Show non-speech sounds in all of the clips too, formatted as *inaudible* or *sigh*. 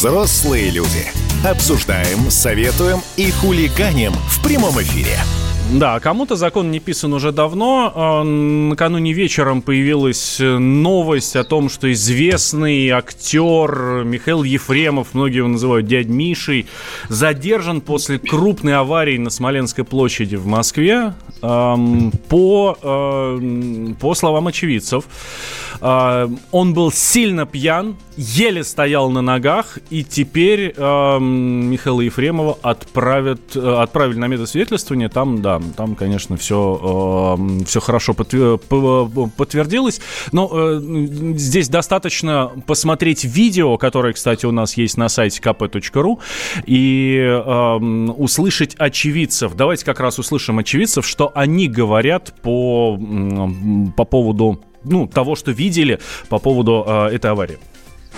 Взрослые люди. Обсуждаем, советуем и хулиганим в прямом эфире. Да, кому-то закон не писан уже давно. А, накануне вечером появилась новость о том, что известный актер Михаил Ефремов, многие его называют дядь Мишей, задержан после крупной аварии на Смоленской площади в Москве. По, по словам очевидцев, а, он был сильно пьян, еле стоял на ногах, и теперь Михаила Ефремова отправят, отправили на медосвидетельствование. Там, да, там, конечно, все, все хорошо подтвердилось. Но э, здесь достаточно посмотреть видео, которое, кстати, у нас есть на сайте kp.ru, и услышать очевидцев. Давайте как раз услышим очевидцев, что они говорят по, по поводу ну, того, что видели по поводу э, этой аварии.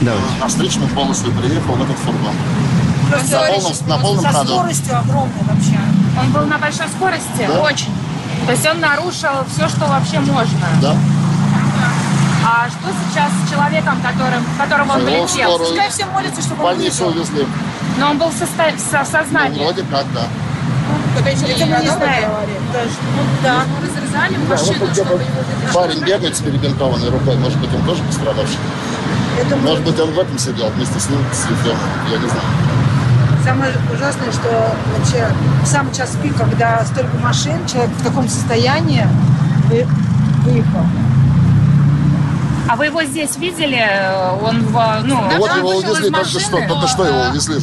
Давайте. На встречную полосу приехал этот фургон. На полном, на полном со ходу. скоростью огромной вообще. Он был на большой скорости? Да. Очень. То есть он нарушил все, что вообще можно? Да. А что сейчас с человеком, которым, которого он полетел? Пускай все молятся, чтобы он больницу выжил. увезли. Но он был в, состо... в Ну, сознании. вроде как, да. Это мы не знаем. Даже. Ну, да. разрезали Да, вот тут где-то парень бегает с перебинтованной рукой. Может быть, он тоже пострадавший. Это Может быть, он в этом сидел вместе с ним, с Ефремовым. Я не знаю. Самое ужасное, что вообще в самый час пик, когда столько машин, человек в таком состоянии вы- выехал. А вы его здесь видели? Он в, ну, Ну, вот его увезли только что. Только что его увезли.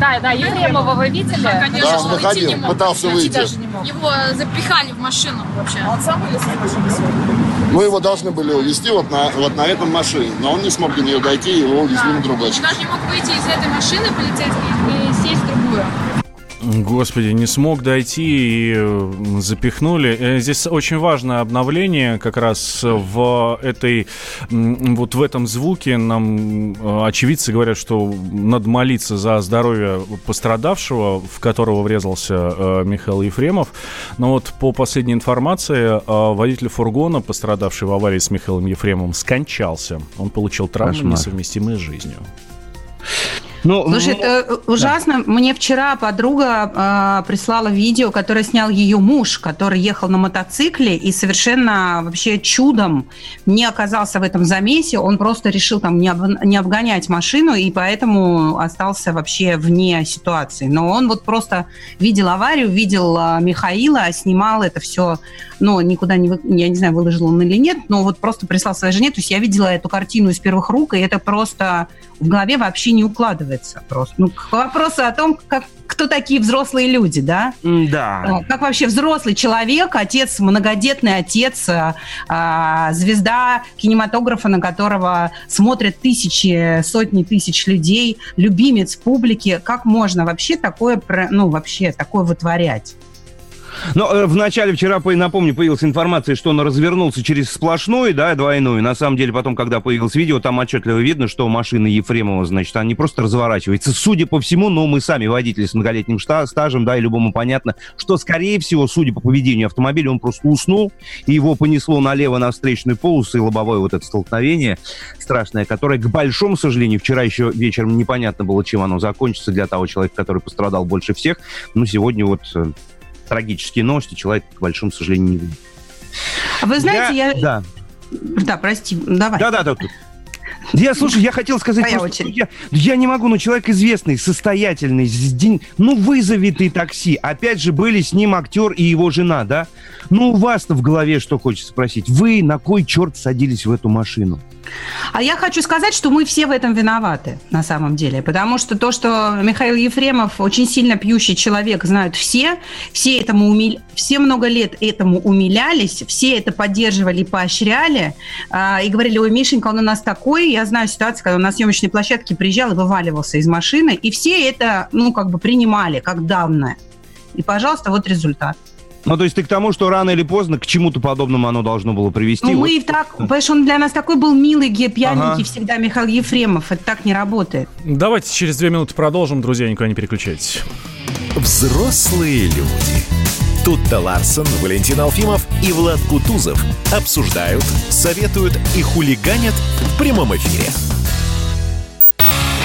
Да, да, Ефремова вы видели? Да, он выходил, пытался выйти. Даже не мог. Его запихали в машину вообще. А он сам вылез из машины? Мы его должны были увезти вот на, вот на этом машине. Но он не смог до нее дойти, и его увезли на другой. Он даже не мог выйти из этой машины полицейский и сесть в другую. Господи, не смог дойти и запихнули. Э, Здесь очень важное обновление как раз в этой, вот в этом звуке. Нам э, очевидцы говорят, что надо молиться за здоровье пострадавшего, в которого врезался э, Михаил Ефремов. Но вот по последней информации, водитель фургона, пострадавший в аварии с Михаилом Ефремовым, скончался. Он получил травмы, Кошмар. несовместимые с жизнью. Ну, Слушай, ну, это ужасно. Мне вчера подруга а, прислала видео, которое снял ее муж, который ехал на мотоцикле и совершенно вообще чудом не оказался в этом замесе. Он просто решил там не, об- не обгонять машину и поэтому остался вообще вне ситуации. Но он вот просто видел аварию, видел а, Михаила, снимал это все, ну, никуда не, вы- я не знаю, выложил он или нет, но вот просто прислал своей жене. То есть я видела эту картину из первых рук, и это просто в голове вообще не укладывается просто. Ну, к вопросу о том, как, кто такие взрослые люди, да? да. А, Как вообще взрослый человек, отец, многодетный отец, а, а, звезда кинематографа, на которого смотрят тысячи, сотни тысяч людей, любимец публики, как можно вообще такое, ну, вообще такое вытворять? Но э, в начале вчера, по- напомню, появилась информация, что он развернулся через сплошной, да, двойной. На самом деле, потом, когда появилось видео, там отчетливо видно, что машина Ефремова, значит, она не просто разворачивается. Судя по всему, но мы сами водители с многолетним стажем, да, и любому понятно, что, скорее всего, судя по поведению автомобиля, он просто уснул, и его понесло налево на встречную полосу, и лобовое вот это столкновение страшное, которое, к большому сожалению, вчера еще вечером непонятно было, чем оно закончится для того человека, который пострадал больше всех. Но сегодня вот э, трагические новости, человек, к большому сожалению, не выжил. А Вы знаете, я... Да, Да, прости, давай. да, да, да. тут. Я, слушай, я хотел сказать, Твоя просто, очередь. я, я не могу, но человек известный, состоятельный, с день, ну, вызови ты такси. Опять же, были с ним актер и его жена, да? Ну, у вас-то в голове что хочется спросить? Вы на кой черт садились в эту машину? А я хочу сказать, что мы все в этом виноваты, на самом деле. Потому что то, что Михаил Ефремов очень сильно пьющий человек, знают все. Все, этому умил... все много лет этому умилялись, все это поддерживали и поощряли. а, и говорили, ой, Мишенька, он у нас такой. Я знаю ситуацию, когда он на съемочной площадке приезжал и вываливался из машины. И все это, ну, как бы принимали, как данное. И, пожалуйста, вот результат. Ну, то есть ты к тому, что рано или поздно к чему-то подобному оно должно было привести. Ну, Вот, мы и так, понимаешь, он для нас такой был милый, ге- пьяненький Ага. всегда Михаил Ефремов. Это так не работает. Давайте через две минуты продолжим, друзья, никуда не переключайтесь. Взрослые люди. Тут-то Ларсон, Валентин Алфимов и Влад Кутузов обсуждают, советуют и хулиганят в прямом эфире.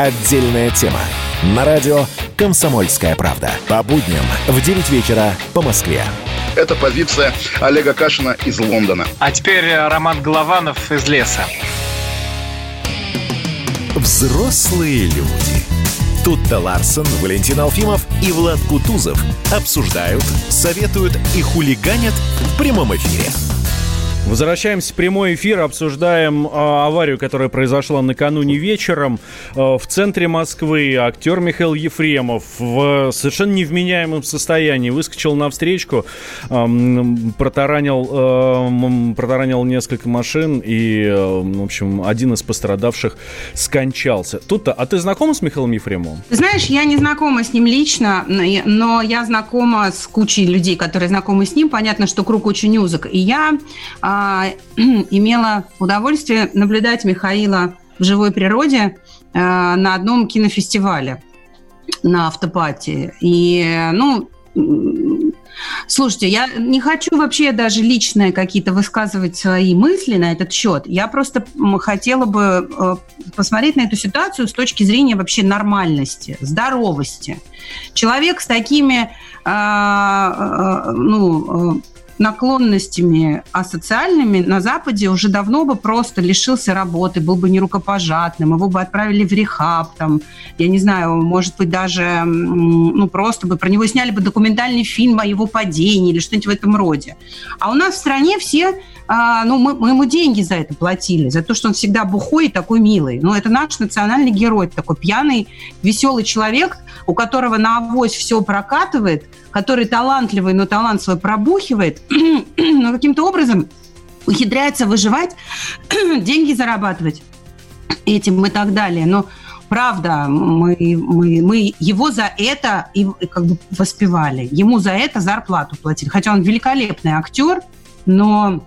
Отдельная тема. На радио «Комсомольская правда». По будням в 9 вечера по Москве. Это позиция Олега Кашина из Лондона. А теперь э, Роман Голованов из леса. Взрослые люди. Тут-то Ларсон, Валентин Алфимов и Влад Кутузов обсуждают, советуют и хулиганят в прямом эфире. Возвращаемся в прямой эфир, обсуждаем э, аварию, которая произошла накануне вечером э, в центре Москвы. Актер Михаил Ефремов в совершенно невменяемом состоянии выскочил на встречку, э, протаранил, э, протаранил несколько машин и, э, в общем, один из пострадавших скончался. Тут-то, а ты знакома с Михаилом Ефремовым? Знаешь, я не знакома с ним лично, но я знакома с кучей людей, которые знакомы с ним. Понятно, что круг очень узок. И я а, *clears throat* имела удовольствие наблюдать Михаила в живой природе а, на одном кинофестивале на автопатии. И, ну, Слушайте, я не хочу вообще даже личные какие-то высказывать свои мысли на этот счет. Я просто хотела бы э, посмотреть на эту ситуацию с точки зрения вообще нормальности, здоровости. Человек с такими, а, ну, наклонностями асоциальными на Западе уже давно бы просто лишился работы, был бы нерукопожатным, его бы отправили в рехаб, там, я не знаю, может быть, даже, ну, просто бы про него сняли бы документальный фильм о его падении или что-нибудь в этом роде. А у нас в стране все а, ну, мы, мы ему деньги за это платили, за то, что он всегда бухой и такой милый. Ну, это наш национальный герой, такой пьяный, веселый человек, у которого на авось все прокатывает, который талантливый, но талант свой пробухивает, но каким-то образом ухитряется выживать, *clears throat* деньги зарабатывать этим и так далее. Но правда, мы, мы, мы его за это и как бы воспевали. Ему за это зарплату платили. Хотя он великолепный актер, но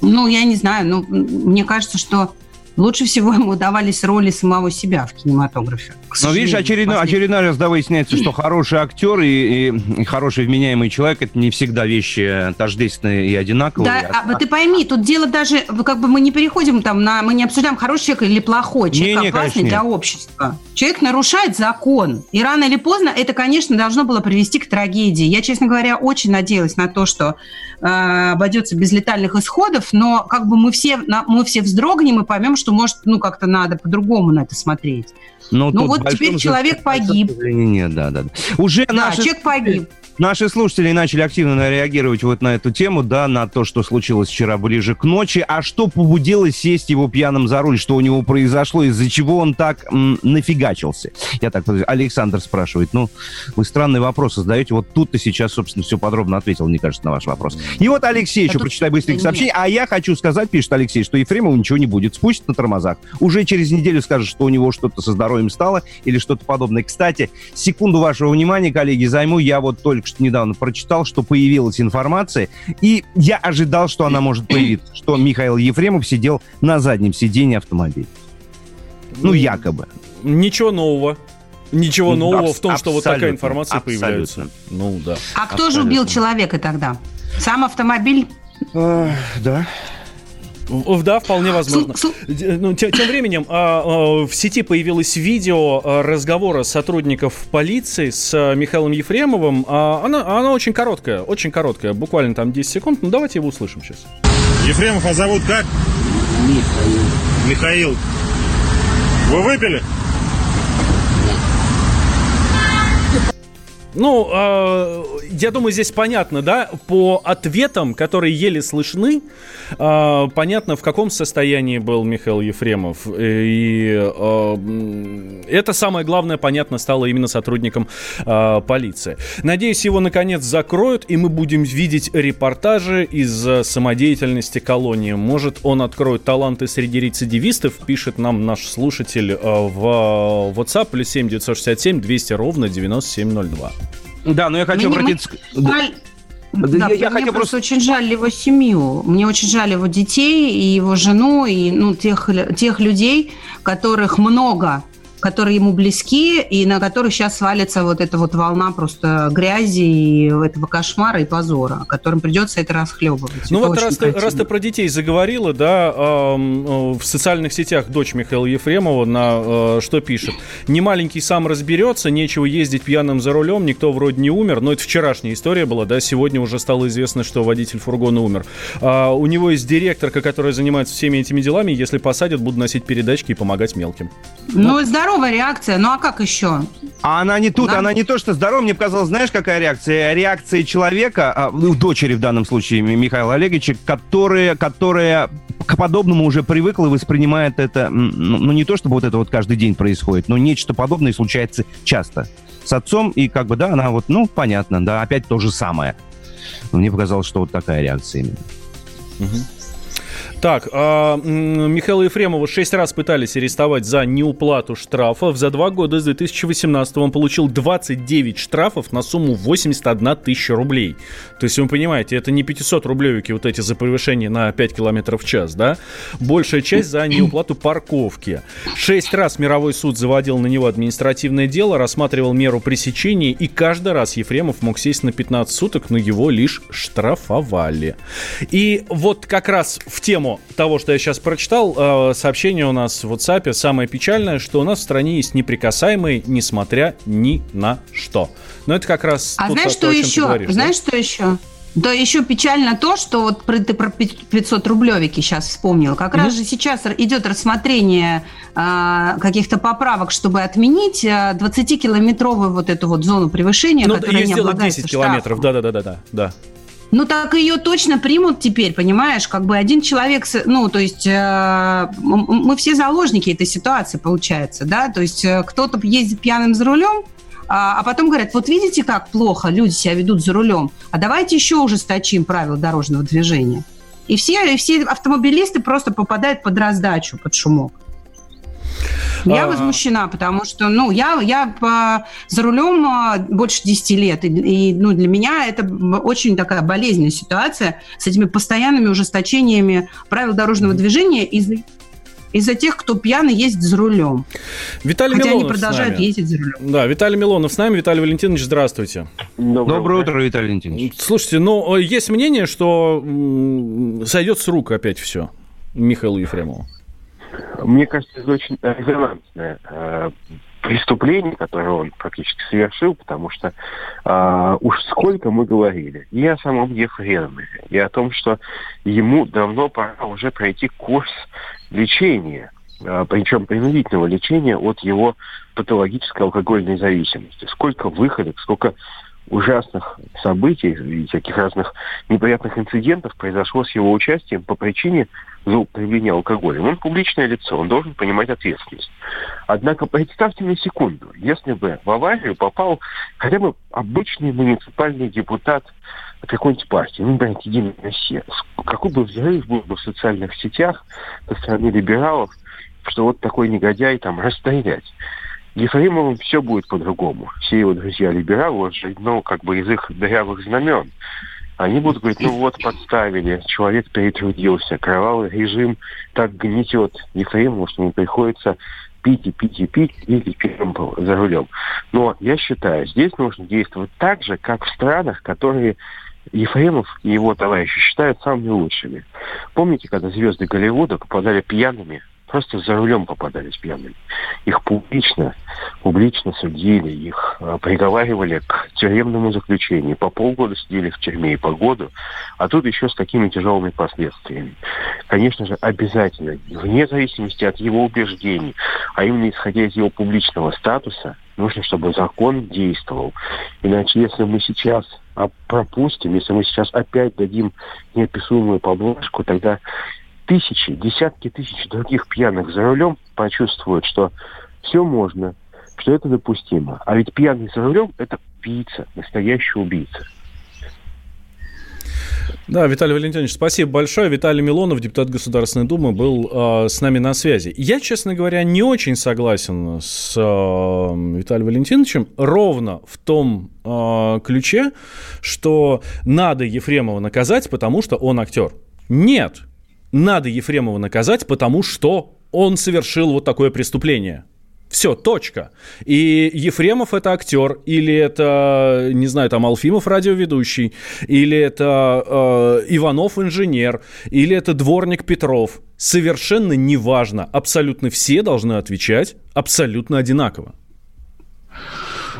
ну, я не знаю, но мне кажется, что лучше всего ему удавались роли самого себя в кинематографе. Но видишь, очередной, очередной раз да, выясняется, что хороший актер и, и, и хороший вменяемый человек это не всегда вещи тождественные и одинаковые. Да, а, ты пойми, тут дело даже, как бы мы не переходим там на, мы не обсуждаем, хороший человек или плохой, человек не, опасный для общества. Человек нарушает закон, и рано или поздно это, конечно, должно было привести к трагедии. Я, честно говоря, очень надеялась на то, что э, обойдется без летальных исходов, но как бы мы все, мы все вздрогнем и поймем, что, может, ну, как-то надо по-другому на это смотреть. Но ну вот теперь человек погиб. Нет, да, да. Уже да, наши... человек погиб. Наши слушатели начали активно реагировать вот на эту тему, да, на то, что случилось вчера ближе к ночи. А что побудило сесть его пьяным за руль? Что у него произошло? Из-за чего он так м, нафигачился? Я так Александр спрашивает. Ну, вы странные вопросы задаете. Вот тут-то сейчас, собственно, все подробно ответил, мне кажется, на ваш вопрос. И вот Алексей, еще прочитай быстренько сообщение. А я хочу сказать, пишет Алексей, что Ефремову ничего не будет. Спустит на тормозах. Уже через неделю скажет, что у него что-то со здоровьем стало или что-то подобное. Кстати, секунду вашего внимания, коллеги, займу. Я вот только что недавно прочитал, что появилась информация, и я ожидал, что она может появиться, что Михаил Ефремов сидел на заднем сиденье автомобиля. Ну, якобы. Ничего нового. Ничего ну, нового в том, что вот такая информация абсолютно. появляется. Ну да. А кто абсолютно. же убил человека тогда? Сам автомобиль? А, да. Да, вполне возможно. Ну, тем, тем временем а, а, в сети появилось видео а, разговора сотрудников полиции с Михаилом Ефремовым. Она, она очень короткая, очень короткая, буквально там 10 секунд. Ну, давайте его услышим сейчас. Ефремов, а зовут как? Михаил. Михаил. Вы выпили? Ну, э, я думаю, здесь понятно, да, по ответам, которые еле слышны, э, понятно, в каком состоянии был Михаил Ефремов. И э, это самое главное, понятно, стало именно сотрудникам э, полиции. Надеюсь, его наконец закроют, и мы будем видеть репортажи из самодеятельности колонии. Может, он откроет таланты среди рецидивистов, пишет нам наш слушатель э, в WhatsApp, плюс 7 967 200 ровно 9702. Да, но я хочу Мне- обратиться... мне жаль- Да, я- я мне хотел просто очень жаль его семью. Мне очень жаль его детей и его жену, и ну, тех, тех людей, которых много, которые ему близки, и на которых сейчас свалится вот эта вот волна просто грязи и этого кошмара и позора, которым придется это расхлебывать. Ну Это вот раз ты, раз ты про детей заговорила, да, э, в социальных сетях дочь Михаила Ефремова на э, что пишет? Не маленький сам разберется, нечего ездить пьяным за рулем, никто вроде не умер. Но это вчерашняя история была, да, сегодня уже стало известно, что водитель фургона умер. А, у него есть директорка, которая занимается всеми этими делами, если посадят, буду носить передачки и помогать мелким. Ну, здоровая реакция. Ну, а как еще? А она не тут, Да. она не то, что здорова. Мне показалось, знаешь, какая реакция? Реакция человека, а, ну, дочери в данном случае Ми- Михаила Олеговича, которая, которая к подобному уже привыкла и воспринимает это, ну, ну, не то, чтобы вот это вот каждый день происходит, но нечто подобное случается часто. С отцом, и как бы, да, она вот, ну, понятно, да, опять то же самое. Мне показалось, что вот такая реакция именно. Так, а, Михаила Ефремова шесть раз пытались арестовать за неуплату штрафов. За два года с 2018 он получил 29 штрафов на сумму 81 тысяча рублей. То есть, вы понимаете, это не 500 рублевики вот эти за превышение на 5 километров в час, да? Большая часть за неуплату парковки. Шесть раз мировой суд заводил на него административное дело, рассматривал меру пресечения, и каждый раз Ефремов мог сесть на 15 суток, но его лишь штрафовали. И вот как раз в тему того, что я сейчас прочитал, э, сообщение у нас в WhatsApp самое печальное, что у нас в стране есть неприкасаемые, несмотря ни на что. Но это как раз А знаешь, то, что еще? говоришь, да? знаешь, что еще? Да еще печально то, что вот ты про 500 рублевики сейчас вспомнил. Как раз же сейчас идет рассмотрение а, каких-то поправок, чтобы отменить а, 20-километровую вот эту вот зону превышения, Ну, которая ее не сделать облагается 10 штрафом. километров, да-да-да-да. Ну так ее точно примут теперь, понимаешь? Как бы один человек, ну то есть э, мы все заложники этой ситуации, получается, да? То есть э, кто-то ездит пьяным за рулем, а, а потом говорят, вот видите, как плохо люди себя ведут за рулем, а давайте еще ужесточим правила дорожного движения. И все, и все автомобилисты просто попадают под раздачу, под шумок. Я А. возмущена, потому что, ну, я, я по- за рулем а, больше 10 лет, и, и, ну, для меня это очень такая болезненная ситуация с этими постоянными ужесточениями правил дорожного движения из-за из-за тех, кто пьяный ездит за рулем. Виталий Хотя они Милонов с продолжают ездить за рулем. Да, Виталий Милонов с нами. Виталий Валентинович, здравствуйте. Доброе, утро, Виталий Валентинович. Слушайте, ну, э, есть мнение, что м, сойдет с рук опять все Михаилу Ефремову. Мне кажется, это очень резонансное э, преступление, которое он практически совершил, потому что э, уж сколько мы говорили и о самом Ефремове, и о том, что ему давно пора уже пройти курс лечения, э, причем принудительного лечения от его патологической алкогольной зависимости. Сколько выходок, сколько ужасных событий и всяких разных неприятных инцидентов произошло с его участием по причине злоупотребления алкоголем. Он публичное лицо, он должен понимать ответственность. Однако представьте на секунду, если бы в аварию попал хотя бы обычный муниципальный депутат какой-нибудь партии, ну, например, Единая Россия, какой бы взрыв был бы в социальных сетях со стороны либералов, что вот такой негодяй там расстрелять. Ефремовым все будет по-другому. Все его друзья-либералы, он же, ну, как бы из их дырявых знамен. Они будут говорить, ну вот, подставили, человек перетрудился, кровавый режим так гнетет Ефремова, что ему приходится пить и пить и пить или пьем за рулем. Но я считаю, здесь нужно действовать так же, как в странах, которые Ефремов и его товарищи считают самыми лучшими. Помните, когда звезды Голливуда попадали пьяными просто за рулем попадались пьяными. Их публично, публично судили, их э, приговаривали к тюремному заключению. По полгода сидели в тюрьме и по году, а тут еще с такими тяжелыми последствиями. Конечно же, обязательно, вне зависимости от его убеждений, а именно исходя из его публичного статуса, нужно, чтобы закон действовал. Иначе, если мы сейчас пропустим, если мы сейчас опять дадим неописуемую поблажку, тогда тысячи, десятки тысяч других пьяных за рулем почувствуют, что все можно, что это допустимо. А ведь пьяный за рулем – это убийца, настоящий убийца. Да, Виталий Валентинович, спасибо большое. Виталий Милонов, депутат Государственной Думы, был э, с нами на связи. Я, честно говоря, не очень согласен с э, Виталием Валентиновичем ровно в том э, ключе, что надо Ефремова наказать, потому что он актер. Нет, надо Ефремова наказать, потому что он совершил вот такое преступление. Все, точка. И Ефремов это актер, или это, не знаю, там Алфимов радиоведущий, или это э, Иванов инженер, или это дворник Петров. Совершенно неважно. Абсолютно все должны отвечать абсолютно одинаково.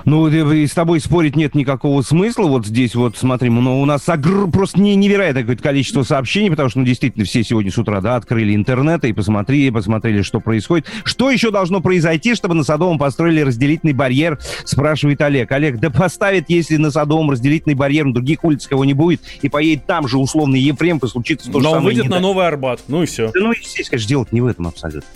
Ну, и с тобой спорить нет никакого смысла. Вот здесь вот, смотри, ну, у нас огр... просто не, невероятное какое-то количество сообщений, потому что, ну, действительно, все сегодня с утра, да, открыли интернет и посмотрели, посмотрели, что происходит. Что еще должно произойти, чтобы на Садовом построили разделительный барьер, спрашивает Олег. Олег, да поставит, если на Садовом разделительный барьер, на других улицах его не будет, и поедет там же условный Ефрем, и случится то Но же самое. Но он выйдет на Новый Арбат, ну и все. Да, ну здесь, конечно, делать не в этом абсолютно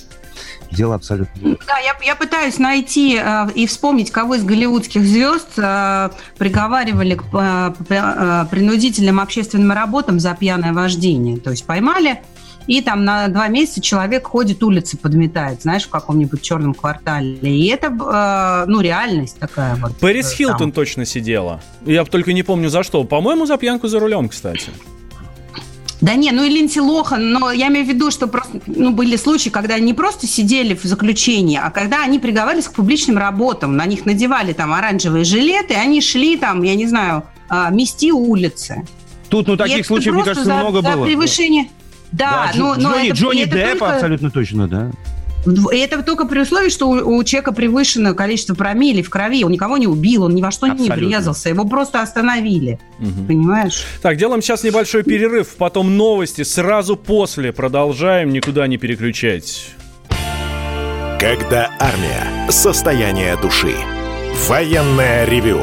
дело абсолютно... Да, я, я пытаюсь найти э, и вспомнить, кого из голливудских звезд э, приговаривали к э, э, принудительным общественным работам за пьяное вождение. То есть поймали, и там на два месяца человек ходит, улицы подметает, знаешь, в каком-нибудь черном квартале. И это, э, ну, реальность такая вот. Пэрис э, Хилтон точно сидела. Я только не помню за что. По-моему, за пьянку за рулем, кстати. Да не, ну и Линдси Лохан, но я имею в виду, что просто, ну, были случаи, когда они просто сидели в заключении, а когда они приговаривались к публичным работам, на них надевали там оранжевые жилеты, и они шли там, я не знаю, а, мести улицы. Тут, ну, таких случаев, мне кажется, за, много за было. превышение... Да, да но, Джонни, это, Джонни это Деппа только... абсолютно точно, да. И это только при условии, что у, у человека превышено количество промилле в крови. Он никого не убил, он ни во что Абсолютно. не врезался. Его просто остановили. Угу. Понимаешь? Так, делаем сейчас небольшой перерыв, потом новости. Сразу после продолжаем, никуда не переключать. Когда армия. Состояние души. Военное ревю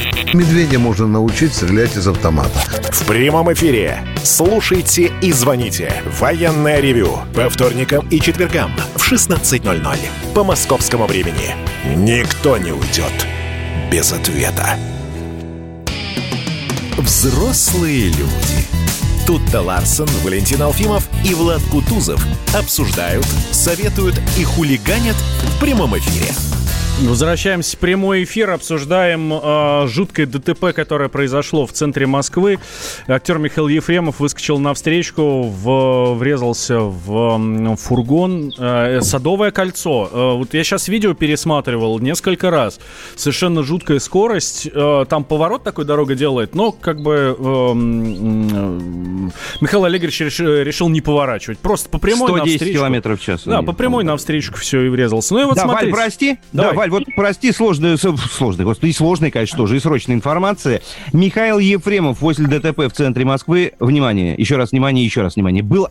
Медведя можно научить стрелять из автомата. В прямом эфире. Слушайте и звоните. Военное ревю. По вторникам и четвергам в 16.00. По московскому времени. Никто не уйдет без ответа. Взрослые люди. Тут-то Ларсон, Валентин Алфимов и Влад Кутузов обсуждают, советуют и хулиганят в прямом эфире. Возвращаемся в прямой эфир, обсуждаем э, жуткое ДТП, которое произошло в центре Москвы. Актер Михаил Ефремов выскочил на встречку, в, врезался в э, фургон. Э, Садовое кольцо. Э, вот я сейчас видео пересматривал несколько раз. Совершенно жуткая скорость. Э, там поворот такой дорога делает, но как бы э, э, Михаил Олегович решил, решил не поворачивать. Просто по прямой 110 навстречу. километров в час. Да, по прямой навстречу все и врезался. Ну и вот да, смотрите. Прости. Давай. Да, Валь, вот прости, сложная, сложная, господи, сложная, конечно, тоже, и срочная информация. Михаил Ефремов после ДТП в центре Москвы, внимание, еще раз внимание, еще раз внимание, был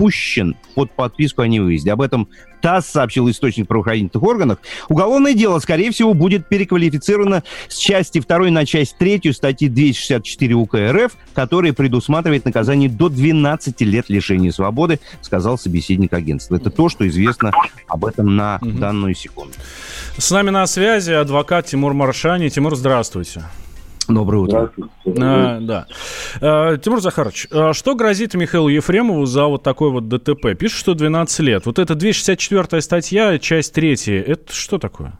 отпущен под подписку о невыезде. Об этом ТАСС сообщил источник правоохранительных органов. Уголовное дело, скорее всего, будет переквалифицировано с части 2 на часть 3 статьи 264 УК РФ, которая предусматривает наказание до 12 лет лишения свободы, сказал собеседник агентства. Это то, что известно об этом на угу. данную секунду. С нами на связи адвокат Тимур Маршани. Тимур, здравствуйте. Доброе утро. А, да. А, Тимур Захарович, а что грозит Михаилу Ефремову за вот такой вот ДТП? Пишет, что 12 лет. Вот эта 264 статья, часть 3, это что такое?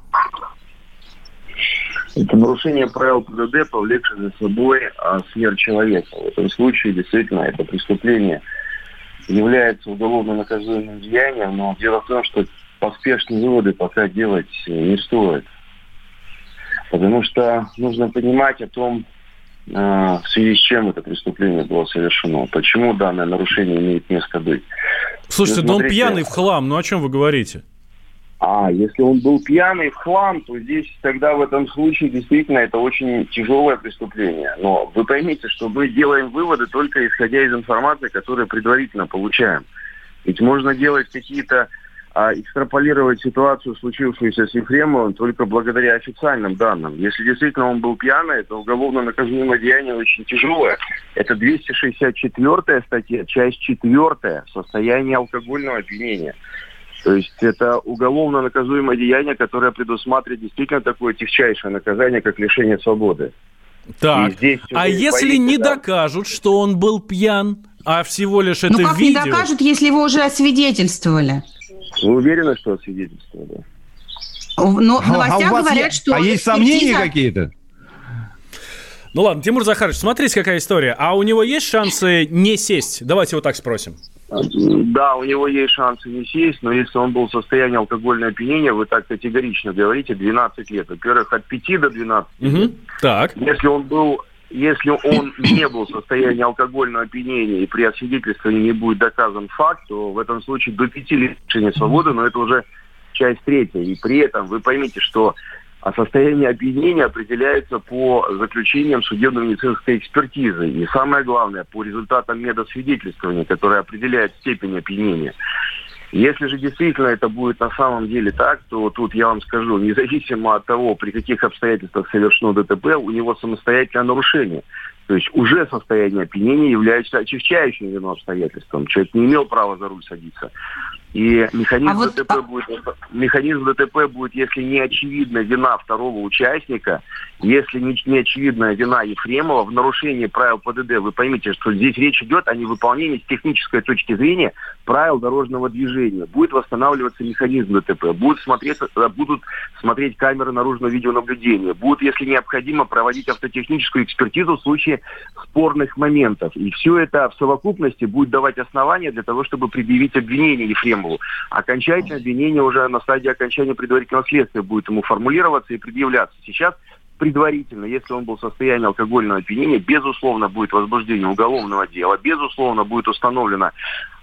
Это нарушение правил ПДД, повлекшее за собой а, смерть человека. В этом случае действительно это преступление является уголовно наказуемым деянием, но дело в том, что поспешные выводы пока делать не стоит. Потому что нужно понимать о том, э, в связи с чем это преступление было совершено. Почему данное нарушение имеет место быть. Слушайте, ну, он пьяный в хлам, ну о чем вы говорите? А, если он был пьяный в хлам, то здесь тогда в этом случае действительно это очень тяжелое преступление. Но вы поймите, что мы делаем выводы только исходя из информации, которую предварительно получаем. Ведь можно делать какие-то а экстраполировать ситуацию, случившуюся с Ефремовым, только благодаря официальным данным. Если действительно он был пьяный, то уголовно наказуемое деяние очень тяжелое. Это 264 статья, часть 4, состояние алкогольного опьянения. То есть это уголовно наказуемое деяние, которое предусматривает действительно такое тягчайшее наказание, как лишение свободы. Так, а если не да. докажут, что он был пьян, а всего лишь это ну, как видео... не докажут, если его уже освидетельствовали? Вы уверены, что освидетельствовали? Но в А- новостях а у вас говорят, есть- что... А есть сомнения какие-то? Ну ладно, Тимур Захарович, смотрите, какая история. А у него есть шансы не сесть? Давайте вот так спросим. Да, у него есть шансы не сесть, но если он был в состоянии алкогольного опьянения, вы так категорично говорите, 12 лет. Во-первых, от 5 до 12 Угу. Так. Если он был если он не был в состоянии алкогольного опьянения и при освидетельствовании не будет доказан факт, то в этом случае до пяти лет лишения свободы, но это уже часть третья. И при этом вы поймите, что а состояние опьянения определяется по заключениям судебно-медицинской экспертизы. И самое главное, по результатам медосвидетельствования, которое определяет степень опьянения. Если же действительно это будет на самом деле так, то тут я вам скажу, независимо от того, при каких обстоятельствах совершено ДТП, у него самостоятельное нарушение. То есть уже состояние опьянения является очищающим вину обстоятельством. Человек не имел права за руль садиться. И механизм, А вот- ДТП будет, механизм ДТП будет, если не очевидна вина второго участника, если не, не очевидна вина Ефремова в нарушении правил ПДД, вы поймите, что здесь речь идет о невыполнении с технической точки зрения правил дорожного движения. Будет восстанавливаться механизм ДТП, будут смотреть, э, будут смотреть камеры наружного видеонаблюдения, будут, если необходимо, проводить автотехническую экспертизу в случае спорных моментов. И все это в совокупности будет давать основания для того, чтобы предъявить обвинение Ефремову. Окончательное обвинение уже на стадии окончания предварительного следствия будет ему формулироваться и предъявляться. Сейчас предварительно, если он был в состоянии алкогольного опьянения, безусловно, будет возбуждение уголовного дела, безусловно, будет установлена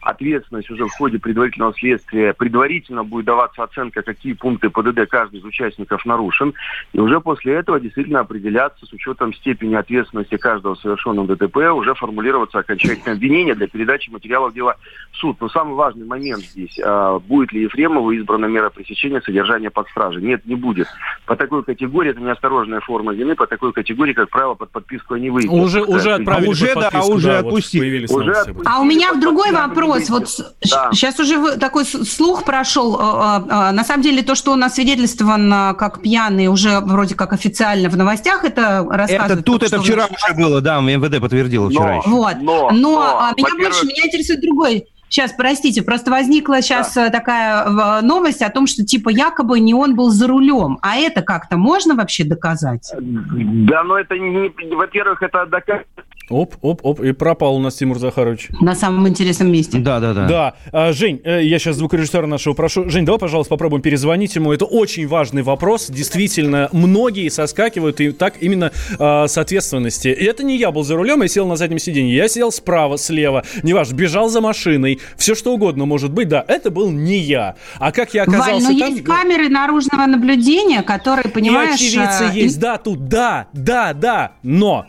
ответственность уже в ходе предварительного следствия, предварительно будет даваться оценка, какие пункты ПДД каждый из участников нарушен, и уже после этого действительно определяться с учетом степени ответственности каждого совершенного ДТП, уже формулироваться окончательное обвинение для передачи материалов дела в суд. Но самый важный момент здесь, а, будет ли Ефремову избрана мера пресечения содержания под стражей? Нет, не будет. По такой категории, это неосторожная форма вины, по такой категории, как правило, под подписку не выйдет. Уже, уже отправили А уже, да, подписку, уже да, вот отпустили. появились Уже отпустили. А у меня под другой не вопрос. Вот Да. сейчас уже вы- такой слух прошел. э, э, э, На самом деле то, что он освидетельствован э, как пьяный уже вроде как официально в новостях, это рассказывает. Это тут, это вчера в- уже было, да, МВД подтвердило вчера Но- еще. Вот. Но- Но, но, а, меня больше меня интересует другой. Сейчас, простите, просто возникла сейчас э, такая новость о том, что типа якобы не он был за рулем. А это как-то можно вообще доказать? Да, но это не, во-первых, это доказывает Оп, оп, оп, и пропал у нас Тимур Захарович. На самом интересном месте. Да, да, да. Да, А, Жень, э, я сейчас звукорежиссера нашего прошу. Жень, давай, пожалуйста, попробуем перезвонить ему. Это очень важный вопрос. Действительно, многие соскакивают и так именно а, с ответственности. И это не я был за рулем, я сел на заднем сиденье. Я сидел справа, слева, неважно, бежал за машиной. Все что угодно может быть. Да, это был не я. А как я Валь, оказался но там... есть камеры наружного наблюдения, которые, понимаешь... И очевидцы э, есть, да, тут, да, да, да, но...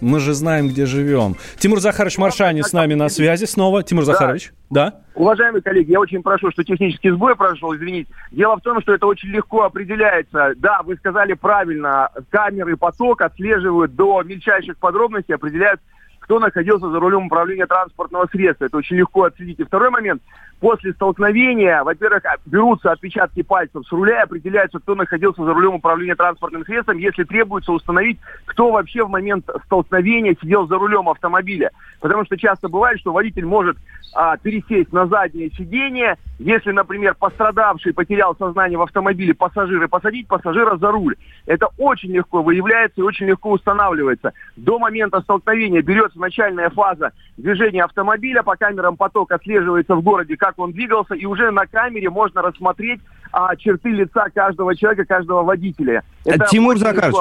Мы же знаем, где живем. Тимур Захарович Маршани с нами на связи снова. Тимур Захарович, да? Уважаемые коллеги, я очень прошу, что технический сбой прошел, извините. Дело в том, что это очень легко определяется. Да, вы сказали правильно, камеры поток отслеживают до мельчайших подробностей, определяют кто находился за рулем управления транспортного средства. Это очень легко отследить. И второй момент. После столкновения, во-первых, а, берутся отпечатки пальцев с руля и определяется, кто находился за рулем управления транспортным средством, если требуется установить, кто вообще в момент столкновения сидел за рулем автомобиля. Потому что часто бывает, что водитель может а, пересесть на заднее сиденье, если, например, пострадавший потерял сознание в автомобиле пассажира, посадить пассажира за руль. Это очень легко выявляется и очень легко устанавливается. До момента столкновения берется начальная фаза движения автомобиля, по камерам поток отслеживается в городе, как он двигался, и уже на камере можно рассмотреть а, черты лица каждого человека, каждого водителя. Это Тимур Захарович,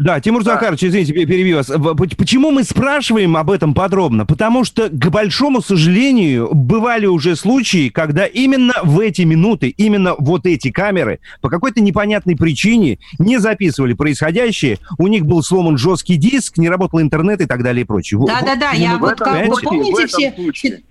да, Тимур да. Захарович, извините, перебью вас. Почему мы спрашиваем об этом подробно? Потому что, к большому сожалению, бывали уже случаи, когда именно в эти минуты, именно вот эти камеры по какой-то непонятной причине не записывали происходящее, у них был сломан жесткий диск, не работал интернет и так далее и прочее. Да-да-да, я вот как вы помните все... Случае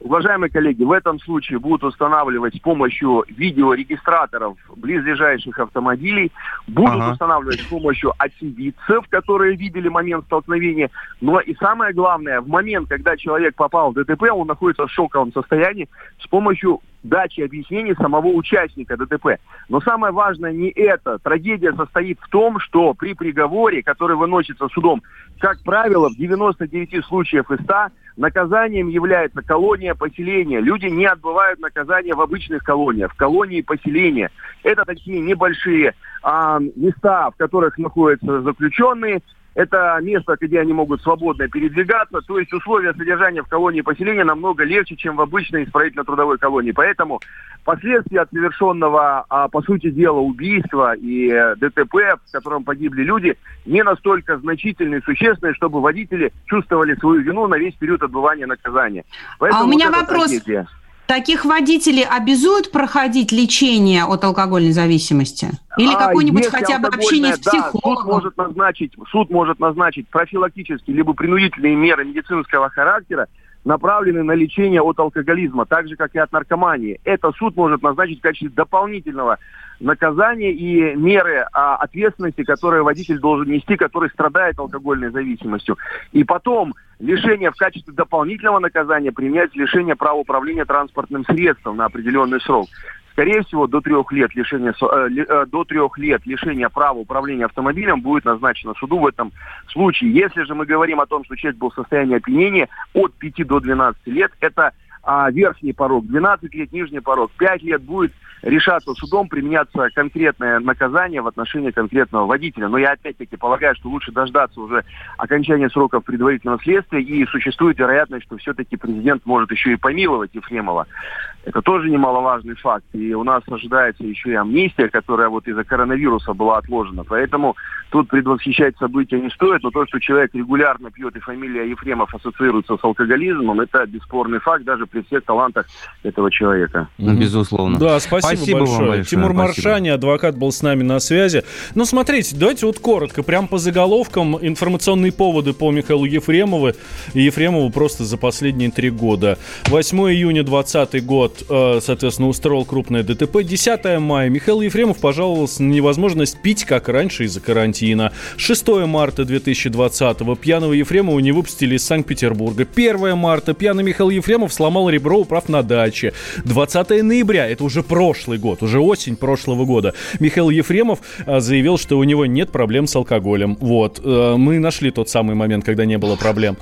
Уважаемые коллеги, в этом случае будут устанавливать с помощью видеорегистраторов близлежащих автомобилей, будут ага. устанавливать с помощью очевидцев, которые видели момент столкновения. Но и самое главное, в момент, когда человек попал в ДТП, он находится в шоковом состоянии, с помощью дачи объяснений самого участника ДТП. Но самое важное не это. Трагедия состоит в том, что при приговоре, который выносится судом, как правило, в 99 случаев из 100 наказанием является колония поселения. Люди не отбывают наказание в обычных колониях, в колонии поселения. Это такие небольшие а, места, в которых находятся заключенные, это место, где они могут свободно передвигаться. То есть условия содержания в колонии поселения намного легче, чем в обычной исправительно-трудовой колонии. Поэтому последствия от совершенного, а, по сути дела, убийства и э, ДТП, в котором погибли люди, не настолько значительные и существенные, чтобы водители чувствовали свою вину на весь период отбывания наказания. Поэтому а у меня вот вопрос. Трагедия. Таких водителей обязуют проходить лечение от алкогольной зависимости? Или а, какое-нибудь хотя бы общение с психологом? Да, суд может назначить, суд может назначить профилактические либо принудительные меры медицинского характера, направленные на лечение от алкоголизма, так же, как и от наркомании. Это суд может назначить в качестве дополнительного наказания и меры а, ответственности, которые водитель должен нести, который страдает алкогольной зависимостью. И потом лишение в качестве дополнительного наказания применять лишение права управления транспортным средством на определенный срок. Скорее всего, до трех лет лишения, э, э, до трех лет лишения права управления автомобилем будет назначено суду в этом случае. Если же мы говорим о том, что человек был в состоянии опьянения от 5 до 12 лет, это а, верхний порог 12 лет, нижний порог 5 лет будет решаться судом, применяться конкретное наказание в отношении конкретного водителя. Но я опять-таки полагаю, что лучше дождаться уже окончания сроков предварительного следствия, и существует вероятность, что все-таки президент может еще и помиловать Ефремова. Это тоже немаловажный факт. И у нас ожидается еще и амнистия, которая вот из-за коронавируса была отложена. Поэтому тут предвосхищать события не стоит, но то, что человек регулярно пьет и фамилия Ефремов ассоциируется с алкоголизмом, это бесспорный факт даже при всех талантах этого человека. Ну, безусловно. Да, спасибо, спасибо большое. Вам большое. Тимур спасибо. Маршани, адвокат, был с нами на связи. Ну, смотрите, давайте вот коротко, прям по заголовкам информационные поводы по Михаилу Ефремову и Ефремову просто за последние три года. 8 июня 2020 год Э, соответственно, устроил крупное ДТП. 10 мая Михаил Ефремов пожаловался на невозможность пить, как раньше, из-за карантина. 6 марта 2020-го пьяного Ефремова не выпустили из Санкт-Петербурга. 1 марта пьяный Михаил Ефремов сломал ребро, управ на даче. 20 ноября, это уже прошлый год, уже осень прошлого года, Михаил Ефремов э, заявил, что у него нет проблем с алкоголем. Вот, э, мы нашли тот самый момент, когда не было проблем.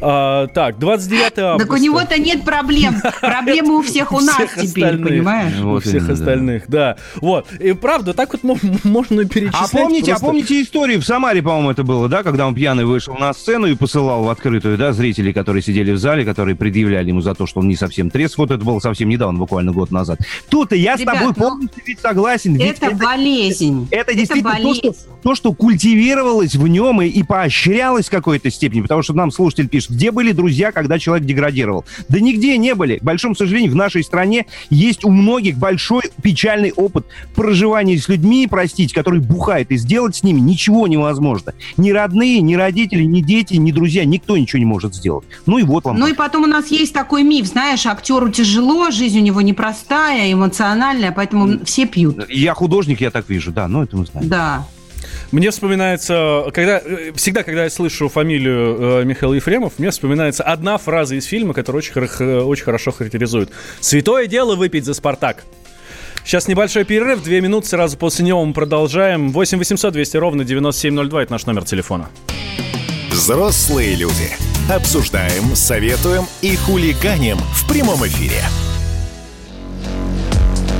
А, так, 29 августа. Так у него-то нет проблем. Проблемы у всех у нас теперь, понимаешь? У всех остальных, да. Вот. И правда, так вот *laughs* можно перечислять. А помните, а помните историю в Самаре, по-моему, это было, да, когда он пьяный вышел на сцену и посылал в открытую, да, зрителей, которые сидели в зале, которые предъявляли ему за то, что он не совсем трезв. Вот это было совсем недавно, буквально год назад. Тут и я Ребят, с тобой ну, полностью ведь согласен. Это ведь болезнь. Это, это действительно это болезнь. То, что, то, что культивировалось в нем и, и поощрялось в какой-то степени, потому что нам слушатель пишет, где были друзья, когда человек деградировал? Да нигде не были. К большому сожалению, в нашей стране есть у многих большой печальный опыт проживания с людьми, простите, которые бухают, и сделать с ними ничего невозможно. Ни родные, ни родители, ни дети, ни друзья, никто ничего не может сделать. Ну и вот вам. Ну и потом у нас есть такой миф, знаешь, актеру тяжело, жизнь у него непростая, эмоциональная, поэтому все пьют. Я художник, я так вижу, да, ну это мы знаем. Да. Мне вспоминается, когда, э, всегда, когда я слышу фамилию э, Михаил Ефремов, мне вспоминается одна фраза из фильма, которая очень, хор- очень хорошо характеризует. «Святое дело выпить за «Спартак». Сейчас небольшой перерыв, две минуты, сразу после него мы продолжаем. 8 800 200 ровно 9702, это наш номер телефона. Взрослые люди. Обсуждаем, советуем и хулиганим в прямом эфире.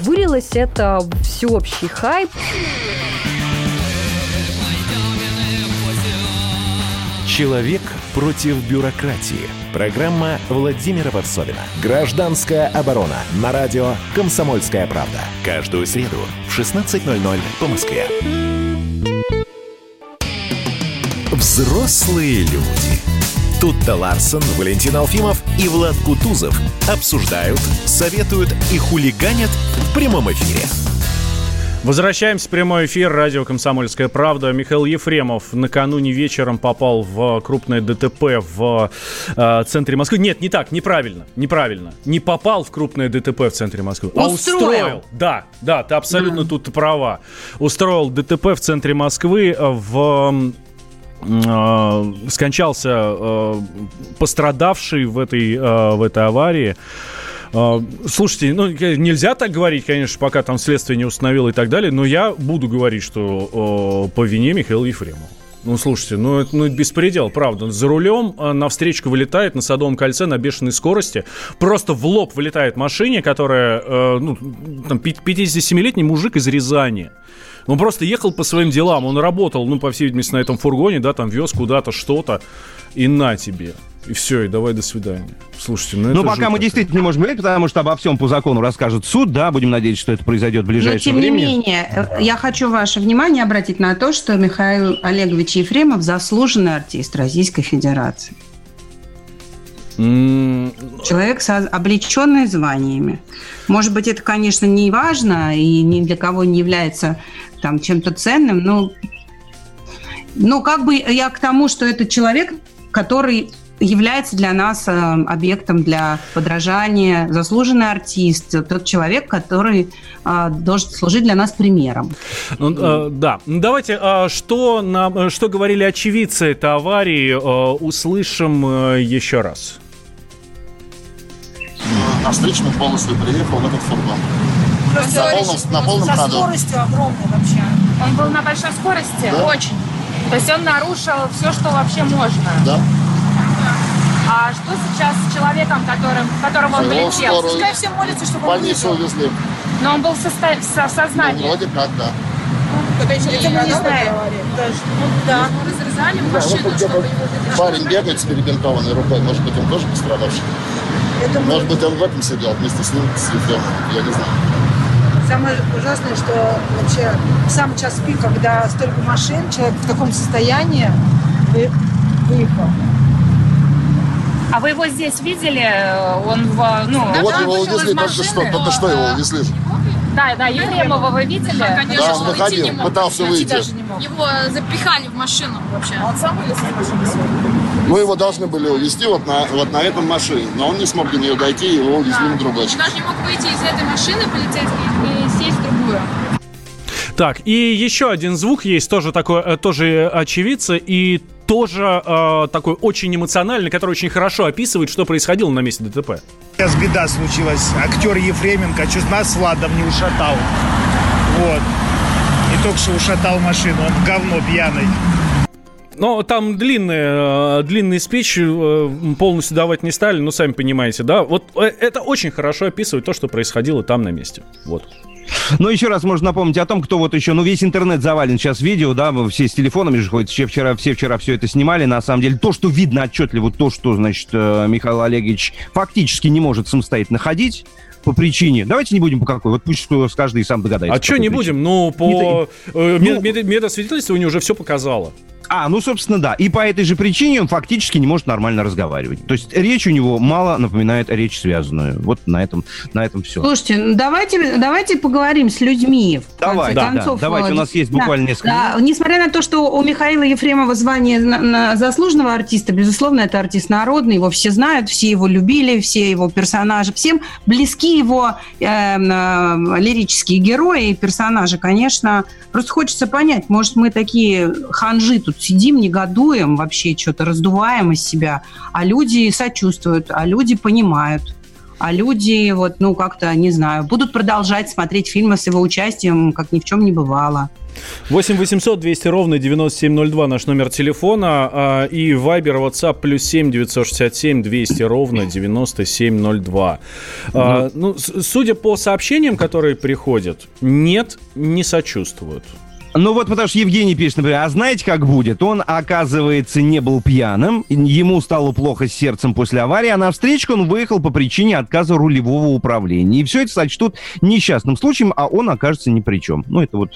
Вылилось это в всеобщий хайп. Человек против бюрократии. Программа Владимира Варсовина. Гражданская оборона. На радио «Комсомольская правда». Каждую среду в 16.00 по Москве. Взрослые люди. Тут-то Ларсон, Валентин Алфимов и Влад Кутузов обсуждают, советуют и хулиганят в прямом эфире. Возвращаемся в прямой эфир. Радио «Комсомольская правда». Михаил Ефремов накануне вечером попал в крупное ДТП в э, центре Москвы. Нет, не так, неправильно. Неправильно. Не попал в крупное ДТП в центре Москвы, устроил. а устроил. Да, да, ты абсолютно mm. тут права. Устроил ДТП в центре Москвы в э, скончался э, пострадавший в этой, э, в этой аварии. Uh, слушайте, ну нельзя так говорить, конечно, пока там следствие не установило и так далее, но я буду говорить, что uh, по вине Михаила Ефремова. Ну, слушайте, ну это ну, беспредел, правда. За рулем э, на встречку вылетает на Садовом кольце на бешеной скорости. Просто в лоб вылетает машине, которая, э, ну, там, 57-летний мужик из Рязани. Он просто ехал по своим делам, он работал, ну, по всей видимости, на этом фургоне, да, там вез куда-то что-то, и на тебе. И все, и давай до свидания. Слушайте, ну, ну пока мы действительно не можем говорить, потому что обо всем по закону расскажет суд, да, будем надеяться, что это произойдет в ближайшее Но, тем время. не менее, я хочу ваше внимание обратить на то, что Михаил Олегович Ефремов заслуженный артист Российской Федерации. Человек с облеченными званиями. Может быть, это, конечно, не важно и ни для кого не является там чем-то ценным, но, но как бы я к тому, что это человек, который является для нас э, объектом для подражания, заслуженный артист, тот человек, который э, должен служить для нас примером. Ну, э, да, ну, давайте, э, что, нам, что говорили очевидцы этой аварии, э, услышим э, еще раз. На встречную полосу приехал этот фургон. На полном, на полном со ходу. скоростью огромной вообще. Он был на большой скорости? Да. Очень. То есть он нарушил все, что вообще можно. Да. А что сейчас с человеком, которым, которого он Его скорую Пускай все молятся, чтобы он выжил. увезли. Но он был в, состо... в со- в Ну, сознании. вроде как, да. Это мы не знаем. Ну, да. разрезали Да, вот где-то парень бегает с перебинтованной рукой. Может быть, он тоже пострадавший? Может быть, он в этом сидел вместе с ним, с Ефремом. Я не знаю. Самое ужасное, что вообще в самый час пик, когда столько машин, человек в таком состоянии вы- выехал. А вы его здесь видели? Он в... Ну, Ну, вот его увезли только что, только что его увезли. Да, да, Ефремова вы видели? Да, он выходил, пытался выйти. Его запихали в машину вообще. Он сам вылез из машины Мы его должны были увезти вот на, вот на этом машине, но он не смог до нее дойти, его увезли на другой. Он даже не мог выйти из этой машины полицейский и сесть в другую. Так, и еще один звук есть, тоже такой, э, тоже очевидца, и тоже э, такой очень эмоциональный, который очень хорошо описывает, что происходило на месте ДТП. Сейчас беда случилась. Актер Ефременко чуть нас с Владом не ушатал. Вот. И только что ушатал машину. Он говно пьяный. Но там длинный, э, длинный спич, э, полностью давать не стали, ну, сами понимаете, да? Вот э, это очень хорошо описывает то, что происходило там на месте. Вот. Но еще раз можно напомнить о том, кто вот еще, ну, весь интернет завален сейчас видео, да, все с телефонами же ходят, все вчера, все вчера все это снимали, на самом деле. То, что видно отчетливо, то, что, значит, э, Михаил Олегович фактически не может самостоятельно ходить, по причине. Давайте не будем по какой. Вот пусть каждый сам догадается. А что не причине. будем? Ну, по Не э, мед- мед- медосвидетельствование уже все показало. А, ну, собственно, да. И по этой же причине он фактически не может нормально разговаривать. То есть речь у него мало напоминает речь связанную. Вот на этом, на этом все. Слушайте, ну давайте, давайте поговорим с людьми. В Давай, конце да, концов. да, давайте, у нас есть буквально несколько да, Несмотря на то, что у Михаила Ефремова звание на, на заслуженного артиста, безусловно, это артист народный, его все знают, все его любили, все его персонажи, всем близки его э, э, лирические герои и персонажи, конечно. Просто хочется понять, может, мы такие ханжи тут сидим, негодуем, вообще что-то раздуваем из себя, а люди сочувствуют, а люди понимают, а люди вот, ну, как-то, не знаю, будут продолжать смотреть фильмы с его участием, как ни в чем не бывало. 8 800 200 ровно 9702 наш номер телефона а, и Viber, WhatsApp плюс 7 967 200 ровно 9702. А, ну, с- судя по сообщениям, которые приходят, нет, не сочувствуют. Ну вот потому что Евгений пишет, например, а знаете, как будет? Он, оказывается, не был пьяным, ему стало плохо с сердцем после аварии, а на встречку он выехал по причине отказа рулевого управления. И все это сочтут несчастным случаем, а он окажется ни при чем. Ну, это вот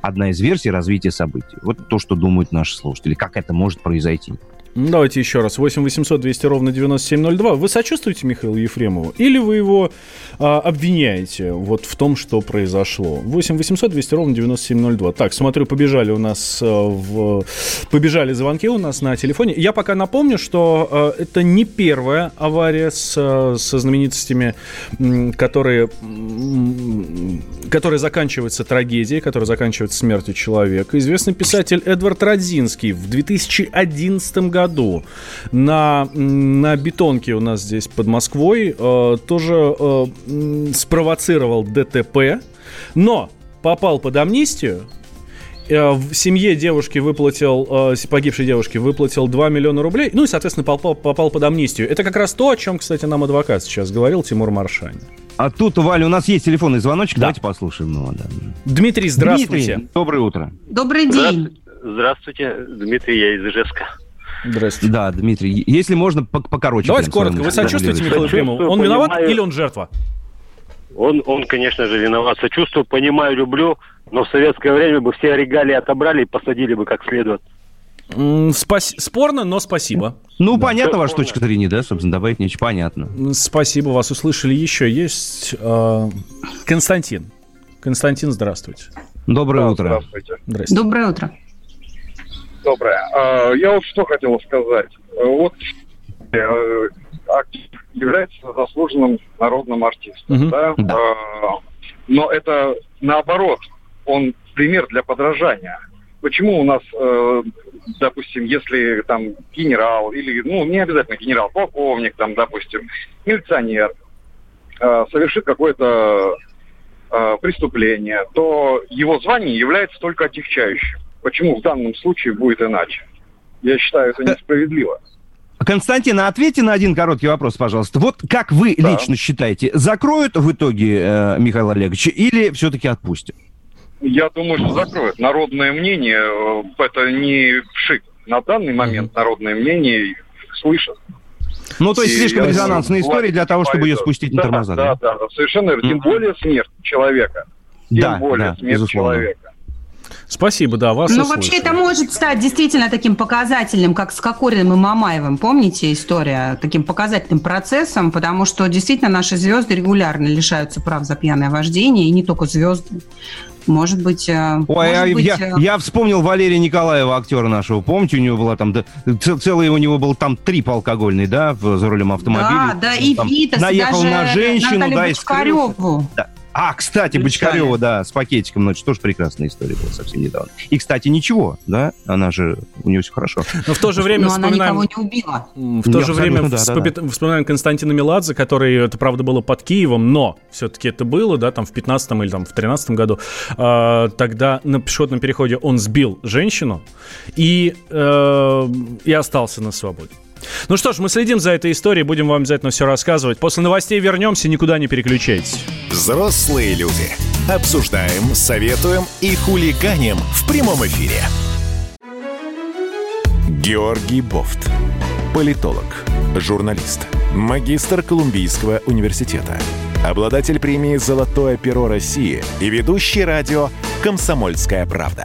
одна из версий развития событий. Вот то, что думают наши слушатели. Как это может произойти? Давайте еще раз. 8 800 200 ровно 9702. Вы сочувствуете Михаилу Ефремову? Или вы его а, обвиняете вот в том, что произошло? 8 800 200 ровно 9702. Так, смотрю, побежали у нас а, в... Побежали звонки у нас на телефоне. Я пока напомню, что а, это не первая авария с, а, со знаменитостями, которые, м, которая заканчивается трагедией, которая заканчивается смертью человека. Известный писатель Эдвард Родзинский в 2011 году на, на бетонке у нас здесь под Москвой э, тоже э, спровоцировал ДТП, но попал под амнистию, в семье девушки выплатил, э, погибшей девушки выплатил 2 миллиона рублей, ну и, соответственно, попал, попал под амнистию. Это как раз то, о чем, кстати, нам адвокат сейчас говорил, Тимур Маршань. А тут, Валя, у нас есть телефонный звоночек, давайте послушаем его. Да. Дмитрий, здравствуйте. Дмитрий, доброе утро. Добрый день. Здравствуйте, Дмитрий, я из Ижевска. Здравствуйте. Да, Дмитрий, если можно, пок- покороче. Давайте коротко. Вы сочувствуете. Михаилу Ефремову? Он виноват или он жертва? Он, он, конечно же, виноват. Сочувствую, понимаю, люблю, но в советское время бы все регалии отобрали и посадили бы как следует. Спас- Спорно, но спасибо. Ну, понятно ваша точка зрения, да, собственно, добавить нечего, понятно. Спасибо, вас услышали. Еще есть э, Константин. Константин, здравствуйте. Доброе утро. Здравствуйте. Доброе утро. Доброе. А, Я вот что хотел сказать. Вот э, является заслуженным народным артистом, Мгм. да? Да. А, Но это наоборот, он пример для подражания. Почему у нас, э, допустим, если там генерал или, ну, не обязательно генерал, полковник, там, допустим, милиционер э, совершит какое-то э, преступление, то его звание является только отягчающим. Почему в данном случае будет иначе? Я считаю, это несправедливо. Константин, а ответьте на один короткий вопрос, пожалуйста. Вот как вы лично считаете, закроют в итоге э, Михаила Олеговича или все-таки отпустят? Я думаю, что закроют. Народное мнение, э, это не шик. На данный момент народное мнение слышат. Ну, то есть И слишком резонансная история для того, чтобы ее спустить на да, тормоза. Да, да, да, совершенно верно. Тем более смерть человека. Тем Да, более да, смерть безусловно. человека. Спасибо, да, вас Ну, вообще, это может стать действительно таким показательным, как с Кокориным и Мамаевым. Помните история? Таким показательным процессом, потому что действительно наши звезды регулярно лишаются прав за пьяное вождение, и не только звезды. Может быть... э, Ой, может а быть, я, э, я вспомнил Валерия Николаева, актера нашего. Помните, у него была там да, целый у него был там трип алкогольный, да, в- за рулем автомобиля. Да, да, и Там Витас, наехал даже на женщину, Наталью да, и скрылся. Да. А, кстати, Бочкарева, да, с пакетиком, же тоже прекрасная история была совсем недавно. И, кстати, ничего, да, она же, у нее все хорошо. Но в то же время Но она вспоминаем... никого не убила. В то Не, же время да, да, вспоми- вспоминаем Константина Меладзе, который, это правда было под Киевом, но все-таки это было, да, там в 15 или там в 13 году. А, тогда на пешеходном переходе он сбил женщину и, э, и остался на свободе. Ну что ж, мы следим за этой историей, будем вам обязательно все рассказывать. После новостей вернемся, никуда не переключайтесь. Взрослые люди. Обсуждаем, советуем и хулиганим в прямом эфире. Георгий Бофт. Политолог, журналист, магистр Колумбийского университета, обладатель премии «Золотое перо России» и ведущий радио «Комсомольская правда».